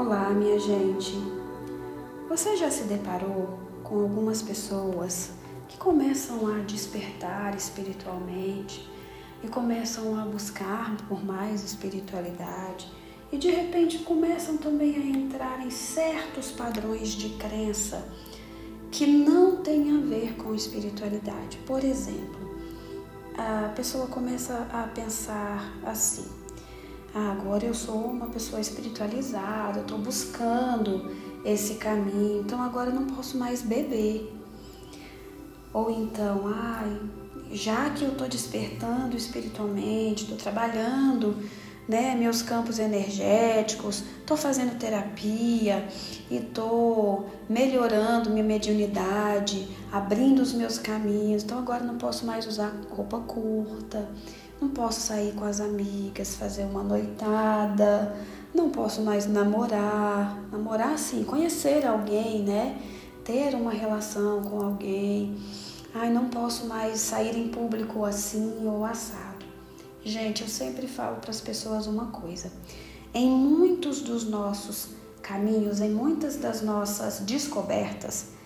Olá, minha gente. Você já se deparou com algumas pessoas que começam a despertar espiritualmente e começam a buscar por mais espiritualidade e de repente começam também a entrar em certos padrões de crença que não têm a ver com espiritualidade. Por exemplo, a pessoa começa a pensar assim: ah, agora eu sou uma pessoa espiritualizada, eu estou buscando esse caminho, então agora eu não posso mais beber. Ou então, ai, já que eu estou despertando espiritualmente, estou trabalhando né, meus campos energéticos, estou fazendo terapia e estou melhorando minha mediunidade, abrindo os meus caminhos. Então agora não posso mais usar roupa curta, não posso sair com as amigas, fazer uma noitada, não posso mais namorar, namorar sim, conhecer alguém, né? Ter uma relação com alguém. Ai, não posso mais sair em público assim ou assado. Gente, eu sempre falo para as pessoas uma coisa. Em muitos dos nossos caminhos, em muitas das nossas descobertas,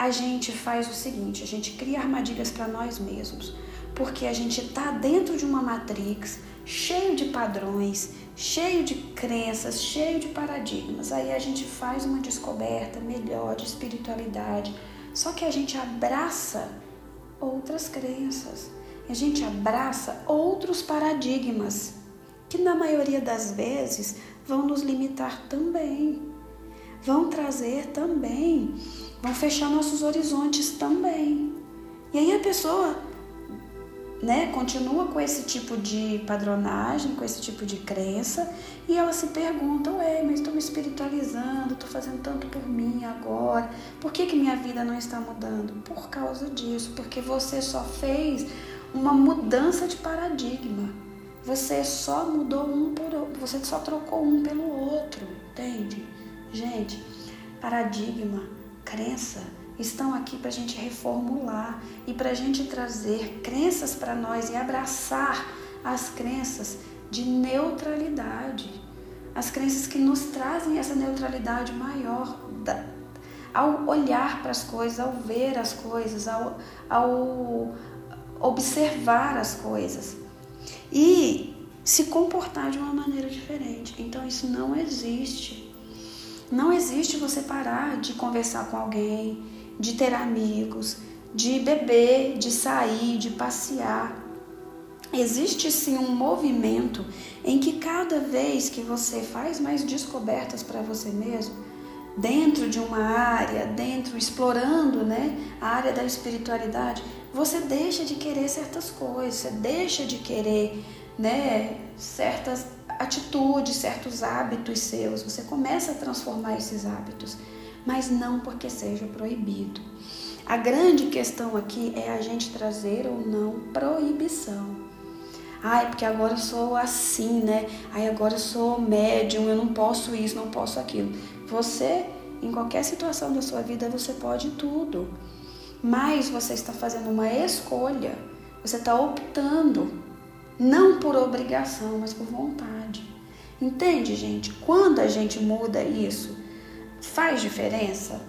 a gente faz o seguinte: a gente cria armadilhas para nós mesmos porque a gente está dentro de uma matrix cheio de padrões, cheio de crenças, cheio de paradigmas. Aí a gente faz uma descoberta melhor de espiritualidade, só que a gente abraça outras crenças, a gente abraça outros paradigmas que na maioria das vezes vão nos limitar também, vão trazer também, vão fechar nossos horizontes também. E aí a pessoa né, continua com esse tipo de padronagem, com esse tipo de crença, e ela se pergunta, ué, mas estou me espiritualizando, estou fazendo tanto por mim agora, por que, que minha vida não está mudando? Por causa disso, porque você só fez uma mudança de paradigma. Você só mudou um por outro, você só trocou um pelo outro, entende? Gente, paradigma, crença, estão aqui para a gente reformular e para a gente trazer crenças para nós e abraçar as crenças de neutralidade, as crenças que nos trazem essa neutralidade maior da, ao olhar para as coisas, ao ver as coisas, ao, ao observar as coisas e se comportar de uma maneira diferente. Então isso não existe. Não existe você parar de conversar com alguém, de ter amigos, de beber, de sair, de passear. Existe sim um movimento em que cada vez que você faz mais descobertas para você mesmo, dentro de uma área, dentro explorando, né, a área da espiritualidade, você deixa de querer certas coisas, você deixa de querer, né, certas atitudes, certos hábitos seus, você começa a transformar esses hábitos mas não porque seja proibido. A grande questão aqui é a gente trazer ou não proibição. Ai, porque agora eu sou assim, né? Ai, agora eu sou médium, eu não posso isso, não posso aquilo. Você, em qualquer situação da sua vida, você pode tudo. Mas você está fazendo uma escolha, você está optando, não por obrigação, mas por vontade. Entende, gente? Quando a gente muda isso, Faz diferença?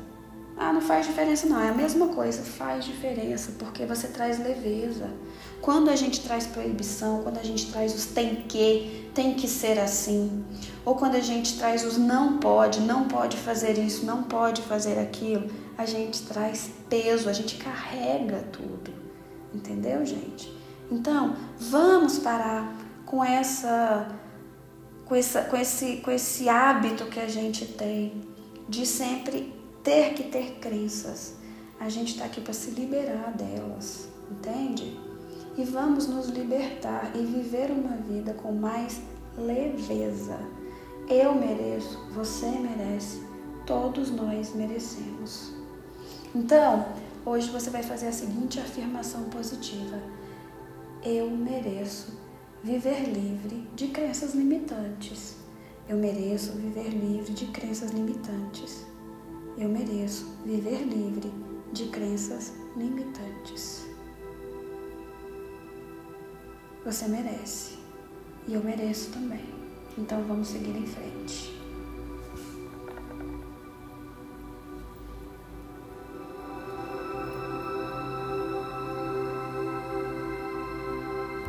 Ah, não faz diferença não, é a mesma coisa, faz diferença, porque você traz leveza. Quando a gente traz proibição, quando a gente traz os tem que, tem que ser assim, ou quando a gente traz os não pode, não pode fazer isso, não pode fazer aquilo, a gente traz peso, a gente carrega tudo. Entendeu, gente? Então, vamos parar com essa com, essa, com, esse, com esse hábito que a gente tem de sempre ter que ter crenças. A gente está aqui para se liberar delas, entende? E vamos nos libertar e viver uma vida com mais leveza. Eu mereço, você merece, todos nós merecemos. Então, hoje você vai fazer a seguinte afirmação positiva: Eu mereço viver livre de crenças limitantes. Eu mereço viver livre de crenças limitantes. Eu mereço viver livre de crenças limitantes. Você merece. E eu mereço também. Então vamos seguir em frente.